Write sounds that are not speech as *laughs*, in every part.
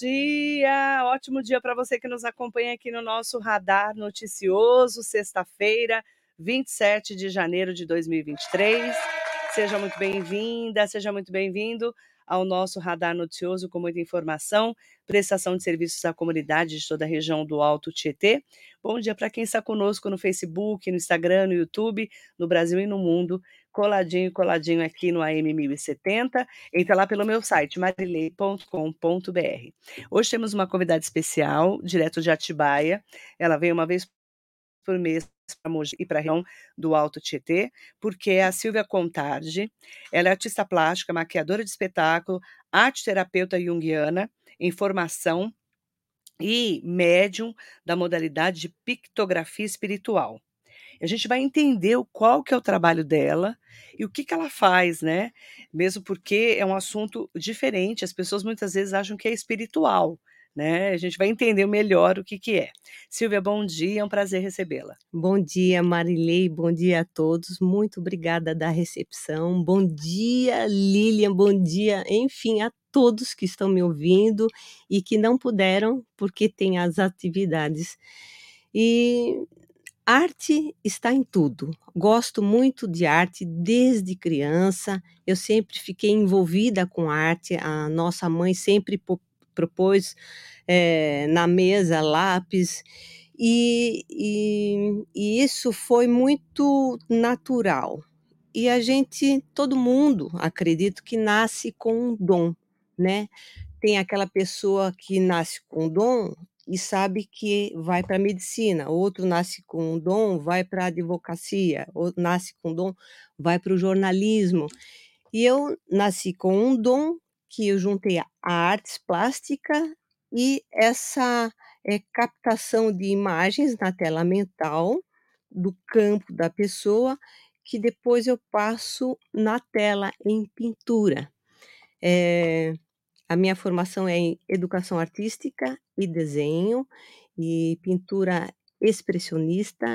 dia! Ótimo dia para você que nos acompanha aqui no nosso Radar Noticioso, sexta-feira, 27 de janeiro de 2023. Seja muito bem-vinda, seja muito bem-vindo ao nosso Radar Noticioso com muita informação, prestação de serviços à comunidade de toda a região do Alto Tietê. Bom dia para quem está conosco no Facebook, no Instagram, no YouTube, no Brasil e no mundo, coladinho, coladinho aqui no AM 1070. Entra lá pelo meu site, marilei.com.br. Hoje temos uma convidada especial, direto de Atibaia. Ela veio uma vez por mês para Mogi e para a região do Alto Tietê, porque é a Silvia Contardi, ela é artista plástica, maquiadora de espetáculo, arte terapeuta junguiana em formação e médium da modalidade de pictografia espiritual. A gente vai entender qual que é o trabalho dela e o que, que ela faz, né? Mesmo porque é um assunto diferente, as pessoas muitas vezes acham que é espiritual, né? A gente vai entender melhor o que, que é. Silvia, bom dia, é um prazer recebê-la. Bom dia, Marilei, bom dia a todos, muito obrigada da recepção. Bom dia, Lilian, bom dia, enfim, a todos que estão me ouvindo e que não puderam porque tem as atividades. E arte está em tudo. Gosto muito de arte desde criança. Eu sempre fiquei envolvida com arte. A nossa mãe sempre propôs é, na mesa lápis, e, e, e isso foi muito natural. E a gente, todo mundo, acredito que nasce com um dom, né? Tem aquela pessoa que nasce com dom e sabe que vai para a medicina, outro nasce com um dom, vai para a advocacia, outro nasce com um dom, vai para o jornalismo. E eu nasci com um dom que eu juntei a artes plástica e essa é, captação de imagens na tela mental do campo da pessoa, que depois eu passo na tela em pintura. É, a minha formação é em educação artística e desenho, e pintura expressionista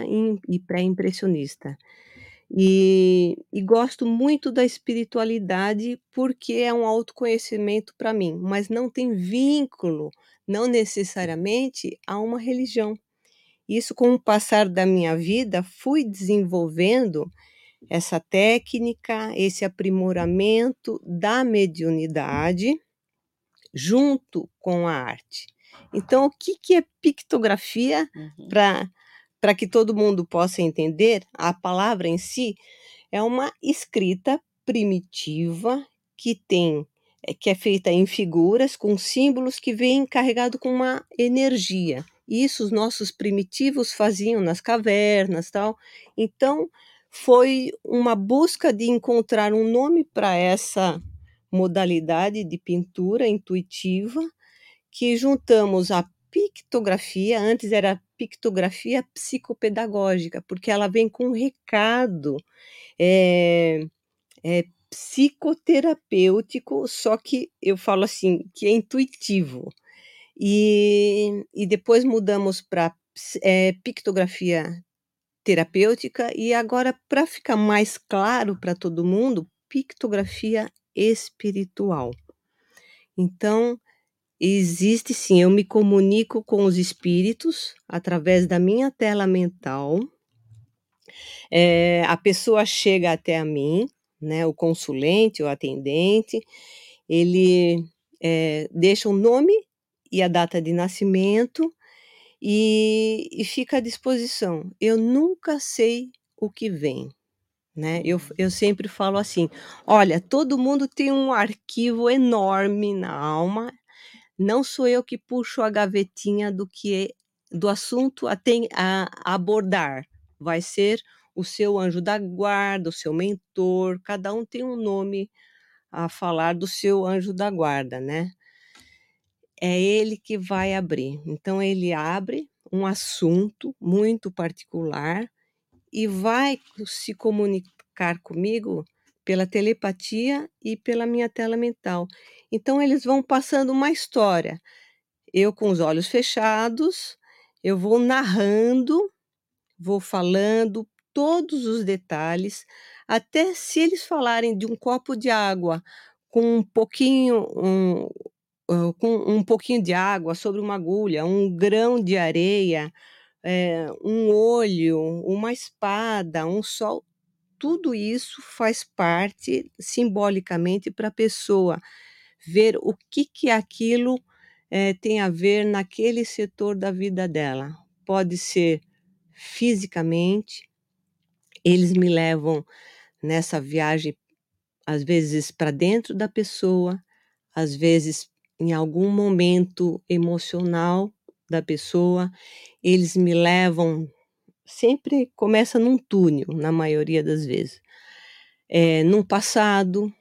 e pré-impressionista. E, e gosto muito da espiritualidade porque é um autoconhecimento para mim, mas não tem vínculo, não necessariamente, a uma religião. Isso, com o passar da minha vida, fui desenvolvendo essa técnica, esse aprimoramento da mediunidade junto com a arte. Então, o que, que é pictografia uhum. para que todo mundo possa entender, a palavra em si é uma escrita primitiva que tem eh, que é feita em figuras com símbolos que vêm carregado com uma energia. Isso os nossos primitivos faziam nas cavernas, tal. Então, foi uma busca de encontrar um nome para essa modalidade de pintura intuitiva que juntamos a pictografia, antes era pictografia psicopedagógica, porque ela vem com um recado é, é, psicoterapêutico, só que eu falo assim, que é intuitivo. E, e depois mudamos para é, pictografia terapêutica, e agora, para ficar mais claro para todo mundo, pictografia espiritual. Então, Existe sim, eu me comunico com os espíritos através da minha tela mental. É, a pessoa chega até a mim, né, o consulente, o atendente, ele é, deixa o nome e a data de nascimento e, e fica à disposição. Eu nunca sei o que vem. Né? Eu, eu sempre falo assim: olha, todo mundo tem um arquivo enorme na alma, não sou eu que puxo a gavetinha do que do assunto a, tem, a, a abordar. Vai ser o seu anjo da guarda, o seu mentor, cada um tem um nome a falar do seu anjo da guarda, né? É ele que vai abrir. Então ele abre um assunto muito particular e vai se comunicar comigo pela telepatia e pela minha tela mental. Então eles vão passando uma história. Eu com os olhos fechados, eu vou narrando, vou falando todos os detalhes, até se eles falarem de um copo de água com um pouquinho, um, com um pouquinho de água sobre uma agulha, um grão de areia, é, um olho, uma espada, um sol, tudo isso faz parte simbolicamente para a pessoa ver o que que aquilo é, tem a ver naquele setor da vida dela. Pode ser fisicamente, eles me levam nessa viagem, às vezes para dentro da pessoa, às vezes em algum momento emocional da pessoa, eles me levam, sempre começa num túnel, na maioria das vezes. É, num passado,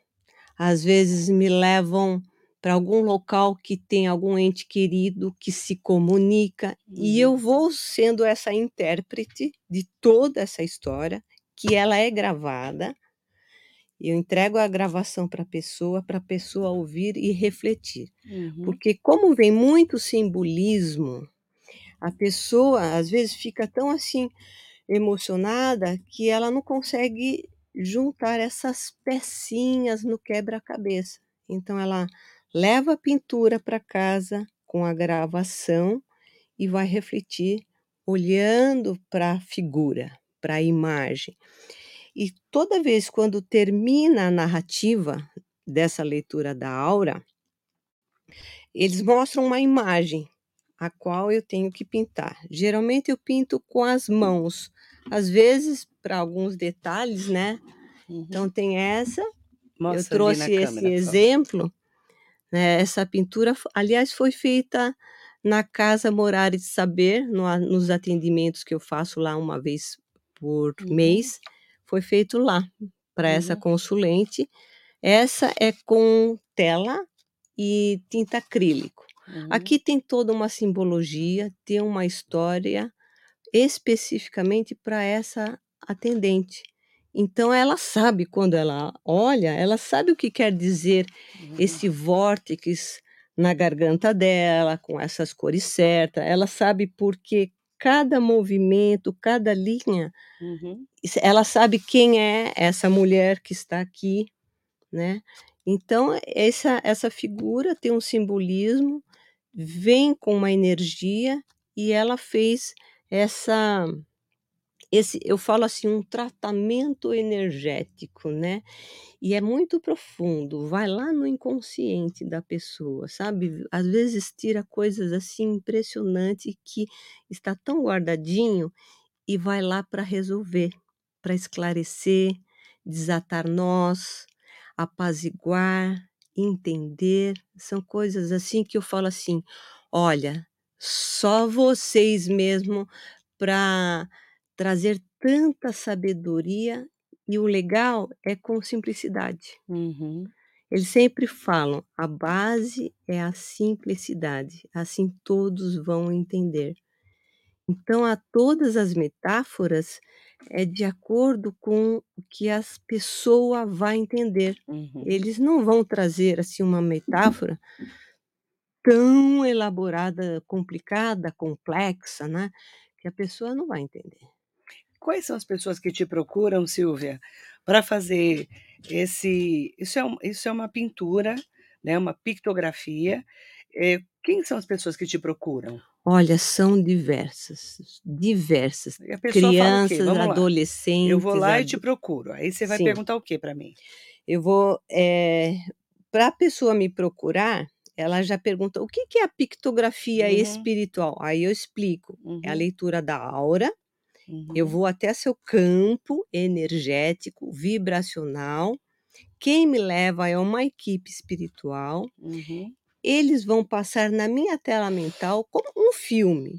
às vezes me levam para algum local que tem algum ente querido que se comunica, e eu uhum. vou sendo essa intérprete de toda essa história, que ela é gravada. Eu entrego a gravação para a pessoa, para a pessoa ouvir e refletir. Uhum. Porque, como vem muito simbolismo, a pessoa às vezes fica tão assim emocionada que ela não consegue juntar essas pecinhas no quebra-cabeça. Então, ela leva a pintura para casa com a gravação e vai refletir olhando para a figura, para a imagem. E toda vez quando termina a narrativa dessa leitura da aura, eles mostram uma imagem a qual eu tenho que pintar. Geralmente eu pinto com as mãos, às vezes para alguns detalhes, né? Uhum. Então tem essa. Mostra eu trouxe esse câmera, exemplo né, essa pintura, aliás, foi feita na Casa Morar de Saber, no, nos atendimentos que eu faço lá uma vez por uhum. mês, foi feito lá para uhum. essa consulente. Essa é com tela e tinta acrílico. Uhum. Aqui tem toda uma simbologia, tem uma história especificamente para essa atendente. Então ela sabe quando ela olha, ela sabe o que quer dizer uhum. esse vórtice na garganta dela, com essas cores certas. Ela sabe porque cada movimento, cada linha, uhum. ela sabe quem é essa mulher que está aqui, né? Então essa essa figura tem um simbolismo, vem com uma energia e ela fez essa esse eu falo assim, um tratamento energético, né, e é muito profundo, vai lá no inconsciente da pessoa, sabe, às vezes tira coisas, assim, impressionante que está tão guardadinho e vai lá para resolver, para esclarecer, desatar nós, apaziguar, entender, são coisas assim que eu falo assim: "Olha, só vocês mesmo para trazer tanta sabedoria e o legal é com simplicidade. Uhum. Eles sempre falam: a base é a simplicidade, assim todos vão entender. Então, a todas as metáforas é de acordo com o que a pessoa vai entender. Uhum. Eles não vão trazer assim uma *laughs* metáfora tão elaborada, complicada, complexa, né, que a pessoa não vai entender. Quais são as pessoas que te procuram, Silvia, para fazer esse. Isso é, um, isso é uma pintura, né, uma pictografia. É, quem são as pessoas que te procuram? Olha, são diversas, diversas. Crianças, adolescentes. Eu vou lá ad... e te procuro. Aí você vai Sim. perguntar o que para mim? Eu vou. É, para a pessoa me procurar, ela já pergunta o que, que é a pictografia uhum. espiritual. Aí eu explico. Uhum. É a uhum. leitura da aura, eu uhum. vou até seu campo energético, vibracional. Quem me leva é uma equipe espiritual. Uhum. Eles vão passar na minha tela mental como um filme,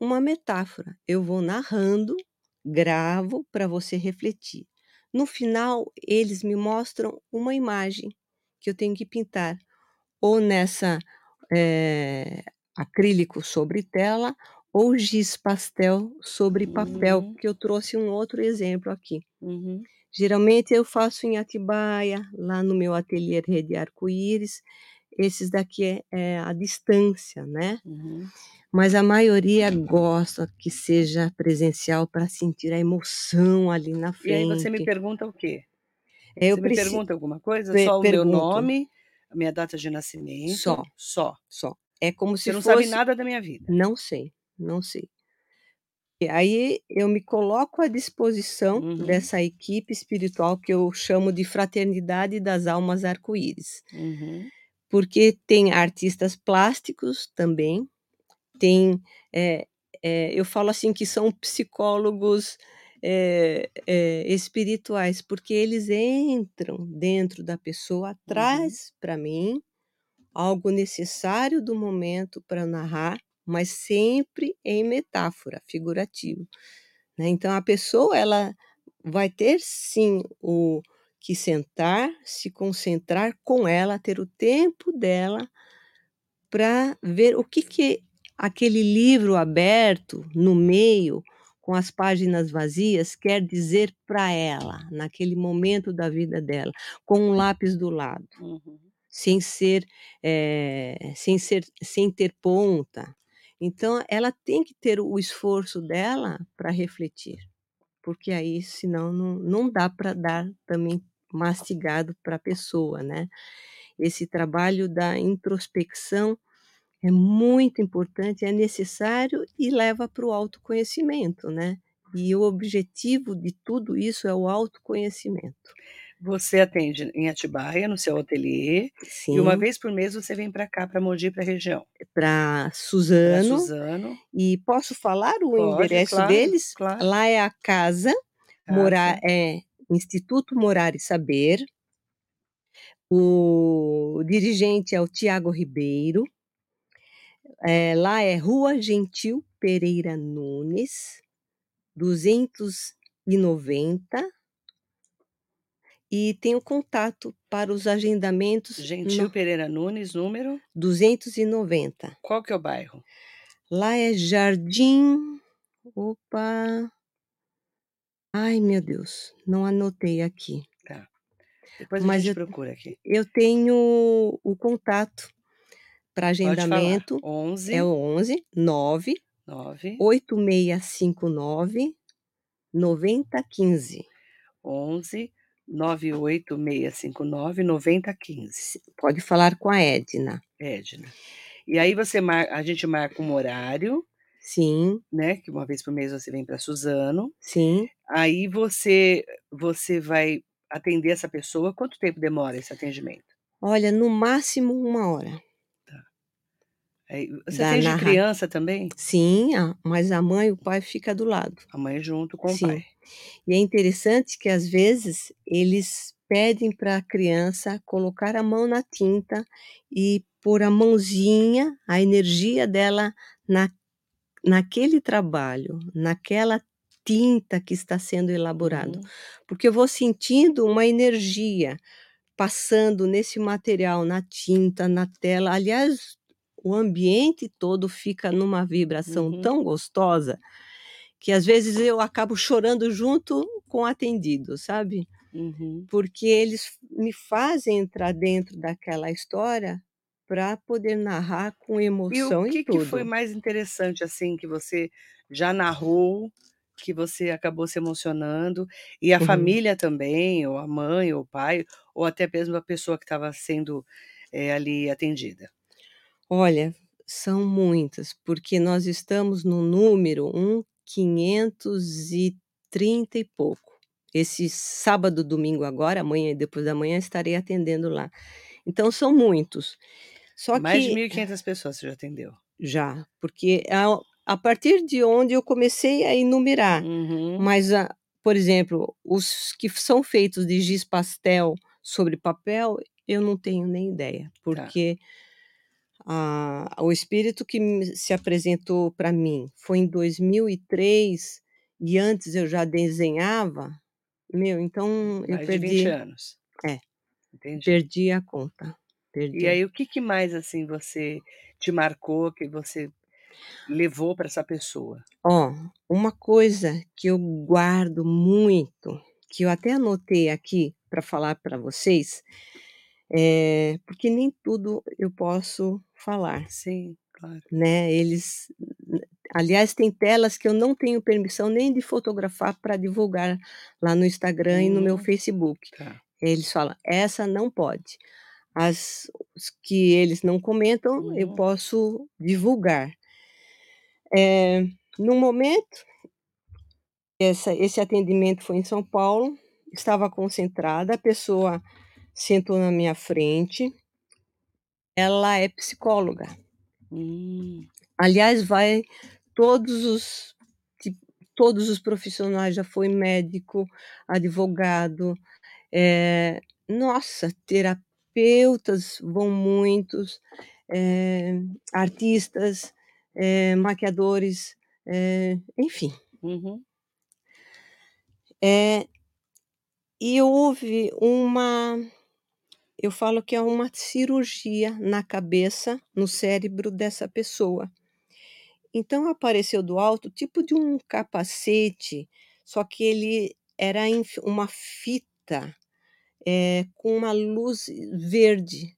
uma metáfora. Eu vou narrando, gravo para você refletir. No final, eles me mostram uma imagem que eu tenho que pintar, ou nessa é, acrílico sobre tela, ou giz pastel sobre papel, uhum. que eu trouxe um outro exemplo aqui. Uhum. Geralmente eu faço em Atibaia, lá no meu ateliê Rede Arco-Íris. Esses daqui é, é a distância, né? Uhum. Mas a maioria gosta que seja presencial para sentir a emoção ali na frente. E aí você me pergunta o quê? É, eu você preciso... me pergunta alguma coisa? Só o meu nome? A minha data de nascimento. Só. Só. Só. É como se Você não fosse sabe nada da minha vida. Não sei, não sei. E aí eu me coloco à disposição Uhum. dessa equipe espiritual que eu chamo de Fraternidade das Almas Arco-Íris. Uhum. Porque tem artistas plásticos também, tem, eh eh, eu falo assim que são psicólogos, eh eh, espirituais, porque eles entram dentro da pessoa, Uhum. traz para mim algo necessário do momento para narrar, mas sempre em metáfora, figurativo, né. Então a pessoa ela vai ter sim o que sentar, se concentrar com ela, ter o tempo dela para ver o que que aquele livro aberto no meio, com as páginas vazias, quer dizer para ela, naquele momento da vida dela, com um lápis do lado, Uhum. sem ser, eh, sem ser sem ter ponta. Então ela tem que ter o esforço dela para refletir, porque aí senão não não dá para dar também mastigado para a pessoa, né. Esse trabalho da introspecção é muito importante, é necessário e leva para o autoconhecimento, né. E o objetivo de tudo isso é o autoconhecimento. Você atende em Atibaia, no seu ateliê, e uma Sim. vez por mês você vem para cá, para Mogi, para a região? Para Para Suzano. Suzano. E posso falar o Pode, endereço claro, deles? claro. Lá é a casa, morar Casa. é Instituto Morar e Saber. O dirigente é o Tiago Ribeiro. Eh, lá é Rua Gentil Pereira Nunes, 290. E tem o contato para os agendamentos Gentil no Pereira Nunes, número? 290. Qual que é o bairro? Lá é Jardim opa. Ai meu Deus, não anotei aqui. Tá. Depois a Mas gente eu procura aqui. eu tenho o contato para agendamento, é 11 o 11 9 9 8659 9015. 11 98659 9015. Si pode falar com a Edna. Edna. E aí você mar a gente marca um horário, Sim, né, que uma vez por mês você vem para Suzano. sim. Aí você você vai atender essa pessoa, quanto tempo demora esse atendimento? Olha, no máximo 1 hora. Aí você Da narra criança também? Sim, mas a mãe e o pai fica do lado. A mãe junto com o Sim. pai. E é interessante que às vezes eles pedem para a criança colocar a mão na tinta e pôr a mãozinha, a energia dela na naquele trabalho, naquela tinta que está sendo elaborado. Uhum. Porque eu vou sentindo uma energia passando nesse material, na tinta, na tela. Aliás, o ambiente todo fica numa vibração Uhum. tão gostosa, que às vezes eu acabo chorando junto com o atendido, sabe. Uhum. Porque eles me fazem entrar dentro daquela história para poder narrar com E o emoção e que que foi tudo. mais interessante, assim, que você já narrou, que você acabou se emocionando, e a Uhum. família também, ou a mãe ou o pai, ou até mesmo a pessoa que estava sendo, eh, ali atendida? Olha, são muitas, porque nós estamos no número 1530 e pouco. Esse sábado, domingo agora, amanhã e depois da manhã estarei atendendo lá. Então são muitos. Só Mais de que 1.500 pessoas você já atendeu? Já, porque a a partir de onde eu comecei a enumerar, Uhum. mas a por exemplo, os que são feitos de giz pastel sobre papel, eu não tenho nem ideia, Tá. porque a o espírito que se apresentou para mim foi em 2003, e antes eu já desenhava, meu, então eu Mais de 20 perdi anos. é, Entendi. perdi a conta, E perdi. aí o que que mais, assim, você te marcou, que você levou para essa pessoa? Ó, uma coisa que eu guardo muito, que eu até anotei aqui para falar para vocês, eh, porque nem tudo eu posso falar, Sim, claro. né, eles aliás, tem telas que eu não tenho permissão nem de fotografar para divulgar lá no Instagram e no meu Hum. Facebook. Tá. Eles falam: "Essa não pode". As os que eles não comentam, eu Uhum. posso divulgar. Eh, no momento essa esse atendimento foi em São Paulo, estava concentrada, a pessoa sentou na minha frente ela é psicóloga. Hum. Aliás, vai todos os todos os profissionais, já foi médico, advogado, eh, nossa, terapeutas vão muitos, eh, artistas, eh, maquiadores, enfim. Uhum. E houve uma eu falo que é uma cirurgia na cabeça, no cérebro dessa pessoa. Então apareceu do alto tipo de um capacete, só que ele era uma fita, eh, com uma luz verde,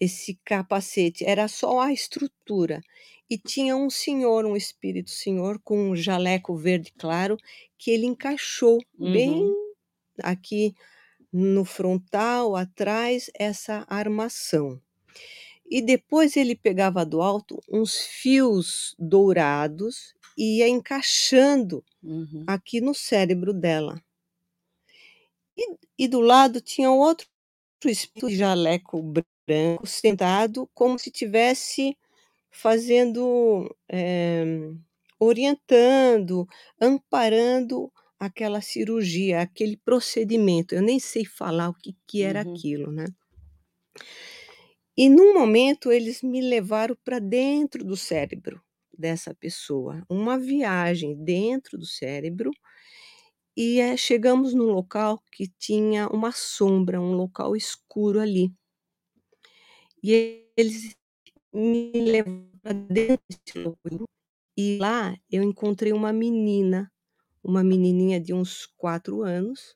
esse capacete, era só a estrutura. E tinha um senhor, um espírito senhor com um jaleco verde claro, que ele encaixou bem Uhum. aqui no frontal, atrás, essa armação. E depois ele pegava do alto uns fios dourados e ia encaixando Uhum. aqui no cérebro dela. E e do lado tinha outro espírito de jaleco branco sentado como se tivesse fazendo, eh, orientando, amparando aquela cirurgia, aquele procedimento, eu nem sei falar o que que era Uhum. aquilo, né. E num momento eles me levaram pra dentro do cérebro dessa pessoa, uma viagem dentro do cérebro, e, eh, chegamos num local que tinha uma sombra, um local escuro ali. E eles me levaram pra dentro desse e lá eu encontrei uma menina, uma menininha de uns 4 anos,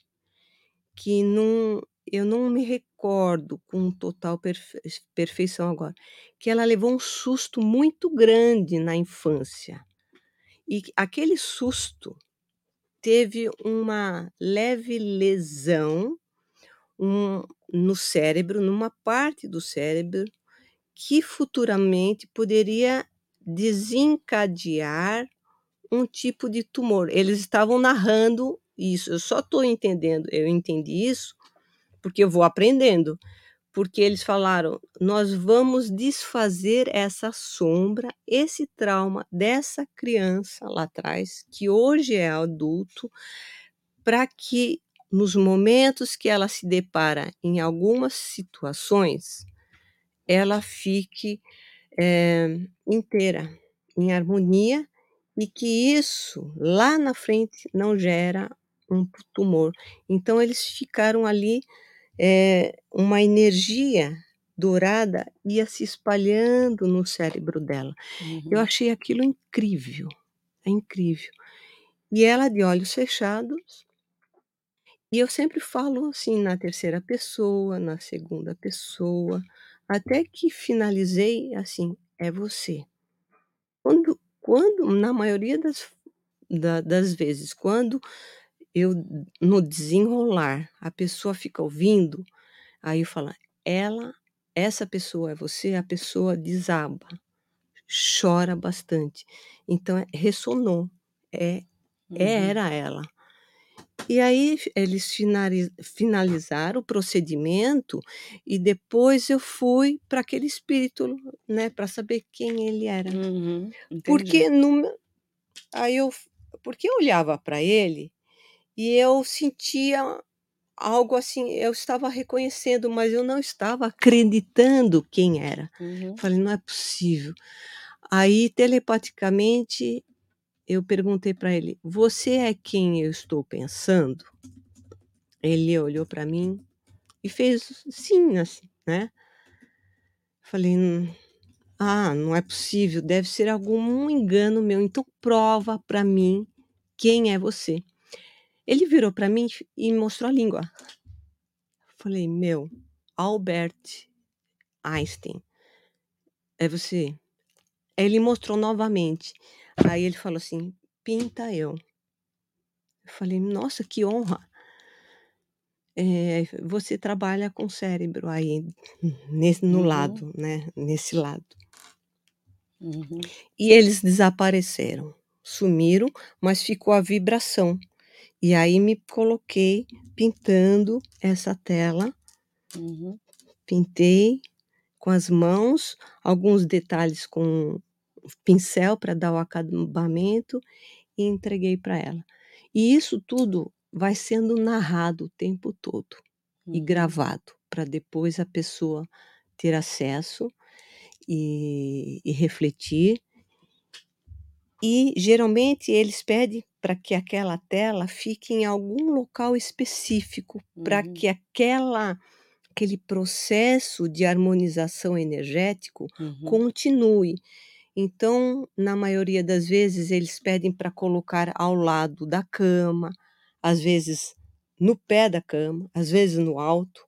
que não eu não me recordo com total perfe perfeição agora, que ela levou um susto muito grande na infância. E que aquele susto teve uma leve lesão, um no cérebro, numa parte do cérebro, que futuramente poderia desencadear um tipo de tumor. Eles estavam narrando isso, eu só tô entendendo eu entendi isso, porque eu vou aprendendo, porque eles falaram: "Nós vamos desfazer essa sombra, esse trauma dessa criança lá atrás, que hoje é adulto, pra que nos momentos que ela se depara em algumas situações, ela fique, eh, inteira, em harmonia, e que isso, lá na frente, não gera um tumor". Então eles ficaram ali, eh, uma energia dourada ia se espalhando no cérebro dela. Eu Uhum. achei aquilo incrível, é incrível. E ela de olhos fechados e eu sempre falo assim na terceira pessoa, na segunda pessoa, até que finalizei assim: "É você". Quando quando na maioria das da das vezes, quando eu no desenrolar, a pessoa fica ouvindo, aí eu falo: "Ela essa pessoa é você", a pessoa desaba, chora bastante. Então, eh, ressonou, é Uhum. era ela. E aí eles finali finalizaram o procedimento e depois eu fui pra aquele espírito, né, pra saber quem ele era. Uhum. Porque no aí eu porque eu olhava pra ele e eu sentia algo assim, eu estava reconhecendo, mas eu não estava acreditando quem era. Uhum. Falei: "Não é possível". Aí telepaticamente eu perguntei pra ele: "Você é quem eu estou pensando?". Ele olhou pra mim e fez sim, assim, né. Falei: "Hum, ah, não é possível, deve ser algum engano meu, então prova pra mim quem é você". Ele virou pra mim e mostrou a língua. Falei: "Meu, Albert Einstein". "É você". Ele mostrou novamente, aí ele falou assim: "Pinta eu". Eu falei: "Nossa, que honra". eh, você trabalha com o cérebro aí, nesse no Uhum. lado, né, nesse lado. Uhum. E eles desapareceram, sumiram, mas ficou a vibração. E aí me coloquei pintando essa tela. Uhum. Pintei com as mãos, alguns detalhes com pincel para dar o acabamento e entreguei para ela. E isso tudo vai sendo narrado o tempo todo e Uhum. gravado, para depois a pessoa ter acesso e e refletir. E geralmente eles pedem para que aquela tela fique em algum local específico, para Uhum. que aquela aquele processo de harmonização energético Uhum. continue. Então, na maioria das vezes, eles pedem para colocar ao lado da cama, às vezes no pé da cama, às vezes no alto,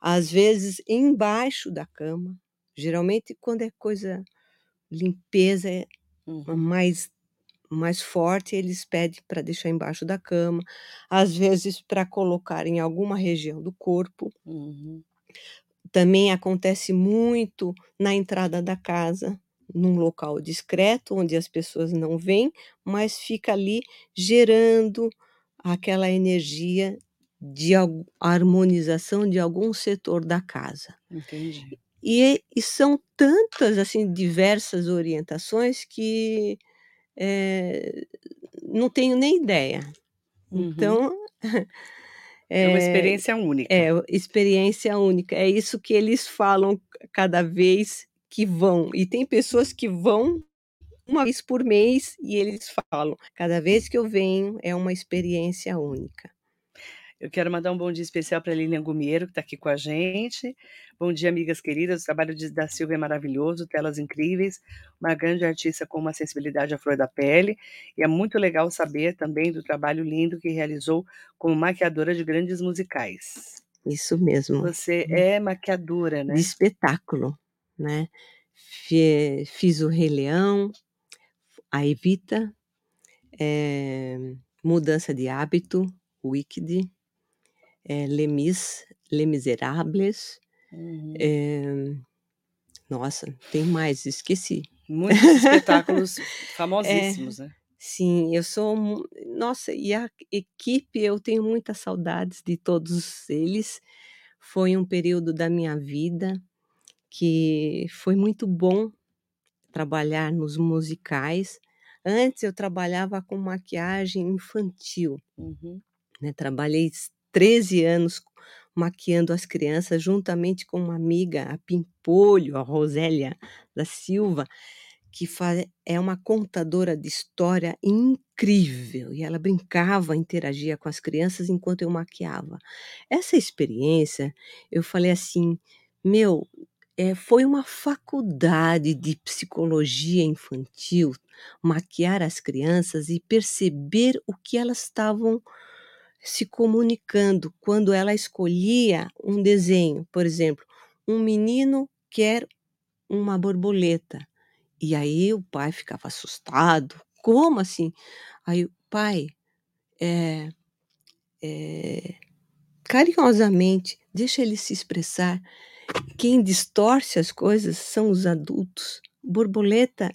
às vezes embaixo da cama. Geralmente quando é coisa limpeza, é Uhum. mais mais forte, eles pedem para deixar embaixo da cama, às vezes para colocar em alguma região do corpo. Uhum. Também acontece muito na entrada da casa, num local discreto, onde as pessoas não veem, mas fica ali gerando aquela energia de harmonização de algum setor da casa. Entendi. E e são tantas, assim, diversas orientações que, eh, não tenho nem ideia. Uhum. Então, *laughs* É uma eh, experiência única. é experiência única, é isso que eles falam cada vez que vão. E tem pessoas que vão 1 vez por mês e eles falam: "Cada vez que eu venho é uma experiência única". Eu quero mandar um bom dia especial para Lilian Gumiero, que está aqui com a gente. Bom dia, amigas queridas, o trabalho de da Silvia é maravilhoso, telas incríveis, uma grande artista com uma sensibilidade à flor da pele, e é muito legal saber também do trabalho lindo que realizou como maquiadora de grandes musicais. Isso mesmo. Você é maquiadora, De né? espetáculo, né. Fi fiz o Rei Leão, a Evita, eh, Mudança de Hábito, Wicked, eh, Les Mis, Les Misérables, Uhum. eh, nossa, tem mais, esqueci. Muitos espetáculos *laughs* É, famosíssimos, né? sim, eu sou nossa, e a equipe, eu tenho muitas saudades de todos eles. Foi um período da minha vida que foi muito bom trabalhar nos musicais. Antes eu trabalhava com maquiagem infantil, Uhum. né, trabalhei 13 anos maquiando as crianças juntamente com uma amiga, a Pimpolho, a Rosélia da Silva, que é uma contadora de história incrível, e ela brincava, interagia com as crianças enquanto eu maquiava. Essa experiência, eu falei assim: "Meu, eh, foi uma faculdade de psicologia infantil, maquiar as crianças e perceber o que elas estavam se comunicando quando ela escolhia um desenho, por exemplo, um menino quer uma borboleta, e aí o pai ficava assustado: "Como assim?" Aí o pai, eh eh, carinhosamente, deixa ele se expressar. Quem distorce as coisas são os adultos. Borboleta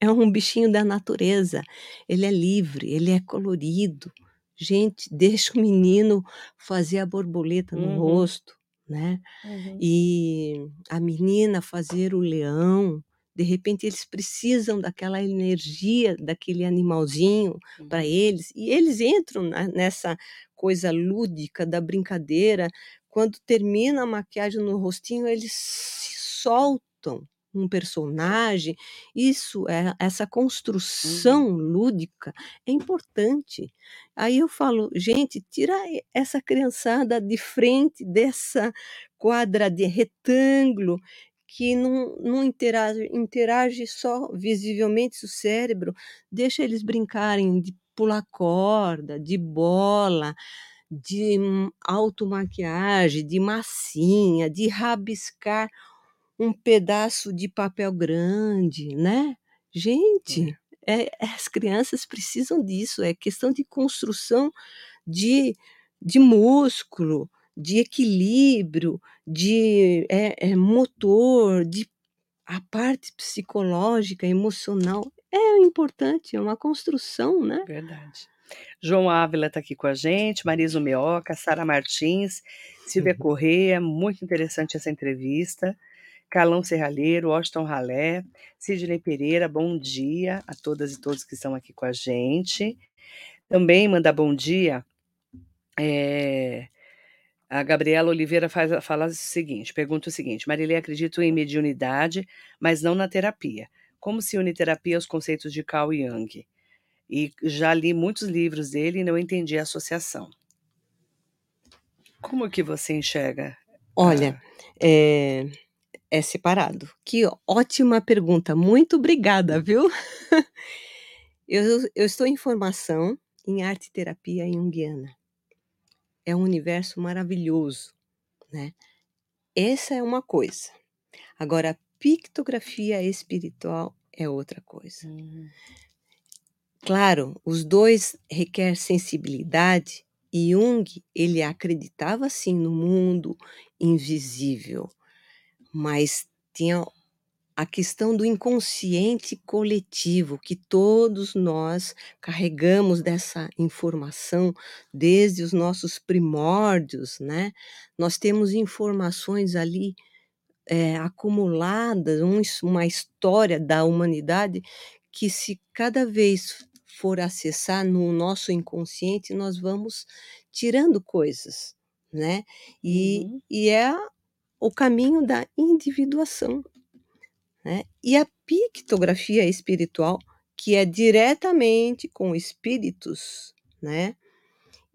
é um bichinho da natureza, ele é livre, ele é colorido. Gente, *laughs* deixa o menino fazer a borboleta no Uhum. rosto, né. Uhum. E a menina fazer o leão, de repente eles precisam daquela energia daquele animalzinho para Uhum. eles, e eles entram na nessa coisa lúdica da brincadeira. Quando termina a maquiagem no rostinho, eles se soltam um personagem. Isso é essa Uhum. construção lúdica é importante. Aí eu falo: "Gente, tira essa criançada de frente dessa quadra de retângulo que não não interage interage só visivelmente o cérebro, deixa eles brincarem de pular corda, de bola, de automaquiagem, de massinha, de rabiscar um pedaço de papel grande", né. É. Gente, eh, as crianças precisam disso, é questão de construção de de músculo, de equilíbrio, de é, é, motor, de a parte psicológica, emocional é importante, é uma construção, né? Verdade. João Ávila está aqui com a gente, Marisa Meoca, Sara Martins, Silvia uhum. Correia, muito interessante essa entrevista. Carlão Serralheiro, Washington Ralé, Sidney Pereira, bom dia a todas e todos que estão aqui com a gente. Também manda bom dia. É, a Gabriela Oliveira faz, fala o seguinte: pergunta o seguinte: Marilê, acredito em mediunidade, mas não na terapia. Como se une terapia aos conceitos de Carl Jung? E já li muitos livros dele e não entendi a associação. Como que você enxerga? Olha, é, é separado. Que ótima pergunta. Muito obrigada, viu? *laughs* eu, eu estou em formação em arte terapia junguiana. É um universo maravilhoso, né? Essa é uma coisa. Agora, pictografia espiritual é outra coisa. Uhum. Claro, os dois requer sensibilidade e Jung, ele acreditava sim no mundo invisível, mas tinha a questão do inconsciente coletivo, que todos nós carregamos dessa informação desde os nossos primórdios, né? Nós temos informações ali é, acumuladas, um, uma história da humanidade que se cada vez for acessar no nosso inconsciente, nós vamos tirando coisas, né? E, uhum. e é o caminho da individuação. Né? E a pictografia espiritual, que é diretamente com espíritos, né?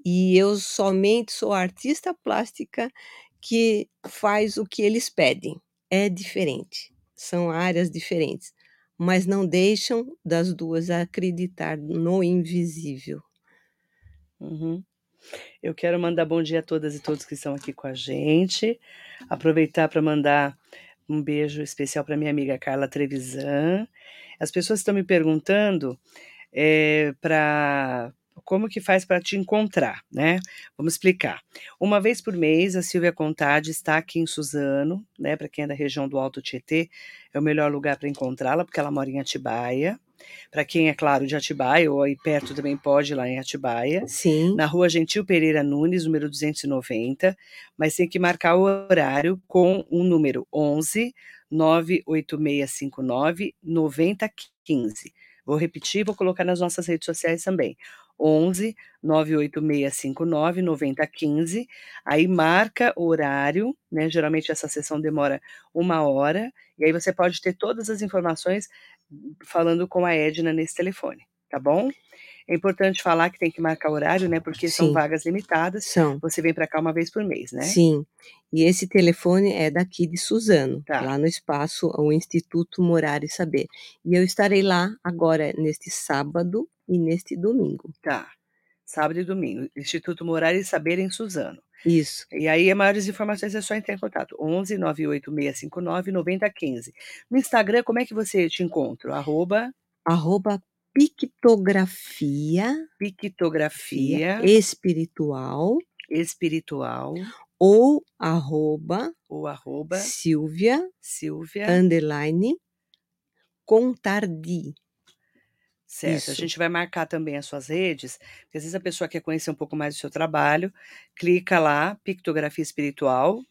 E eu somente sou artista plástica que faz o que eles pedem. É diferente, são áreas diferentes mas não deixam das duas acreditar no invisível. Uhum. Eu quero mandar bom dia a todas e todos que estão aqui com a gente. Aproveitar para mandar um beijo especial para minha amiga Carla Trevisan. As pessoas estão me perguntando é, para como que faz para te encontrar, né? Vamos explicar. Uma vez por mês, a Silvia Contade está aqui em Suzano, né? Para quem é da região do Alto Tietê, é o melhor lugar para encontrá-la, porque ela mora em Atibaia. Para quem é claro de Atibaia, ou aí perto também pode ir lá em Atibaia. Sim. Na rua Gentil Pereira Nunes, número 290, mas tem que marcar o horário com o número 11 98659 9015. Vou repetir, vou colocar nas nossas redes sociais também. 11 98659 9015. Aí marca o horário, né? Geralmente essa sessão demora uma hora, e aí você pode ter todas as informações falando com a Edna nesse telefone, tá bom? É importante falar que tem que marcar horário, né? Porque Sim. são vagas limitadas. São. Você vem para cá uma vez por mês, né? Sim. E esse telefone é daqui de Suzano, tá. lá no espaço, o Instituto Morar e Saber. E eu estarei lá agora neste sábado e neste domingo. Tá. Sábado e domingo. Instituto Morar e Saber em Suzano. Isso. E aí, maiores informações é só entrar em contato. 11 98659 9015. No Instagram, como é que você te encontra? Arroba? Arroba pictografia. Pictografia. Espiritual. Espiritual. Ou arroba. Ou arroba. Silvia. Silvia. Underline. Contardi. Certo. Isso. A gente vai marcar também as suas redes, porque às vezes a pessoa quer conhecer um pouco mais do seu trabalho, clica lá, Pictografia Espiritual,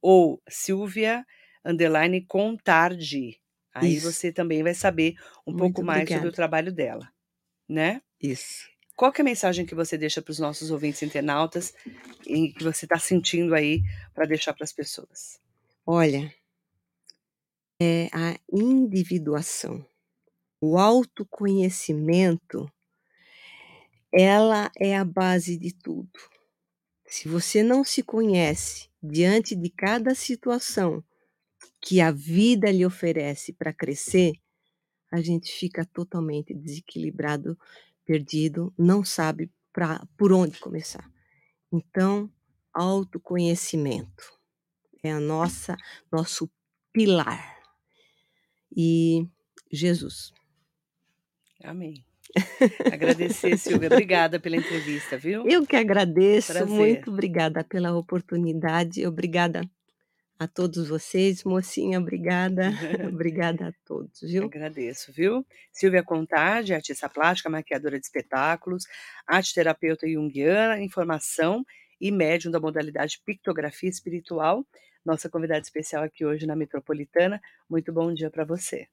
ou Silvia Underline Contardi. Aí Isso. você também vai saber um Muito pouco mais obrigada. sobre o trabalho dela, né? Isso. Qual é a mensagem que você deixa para os nossos ouvintes internautas e que você está sentindo aí para deixar para as pessoas? Olha, é a individuação o autoconhecimento, ela é a base de tudo. Se você não se conhece diante de cada situação que a vida lhe oferece para crescer, a gente fica totalmente desequilibrado, perdido, não sabe pra, por onde começar. Então, autoconhecimento é a nossa nosso pilar. E Jesus. Amém. Agradecer, Silvia. Obrigada pela entrevista, viu? Eu que agradeço. Prazer. Muito obrigada pela oportunidade. Obrigada a todos vocês, mocinha, obrigada. *laughs* obrigada a todos, viu? Agradeço, viu? Silvia Contade, artista plástica, maquiadora de espetáculos, arte terapeuta junguiana, informação e médium da modalidade pictografia espiritual. Nossa convidada especial aqui hoje na Metropolitana. Muito bom dia para você.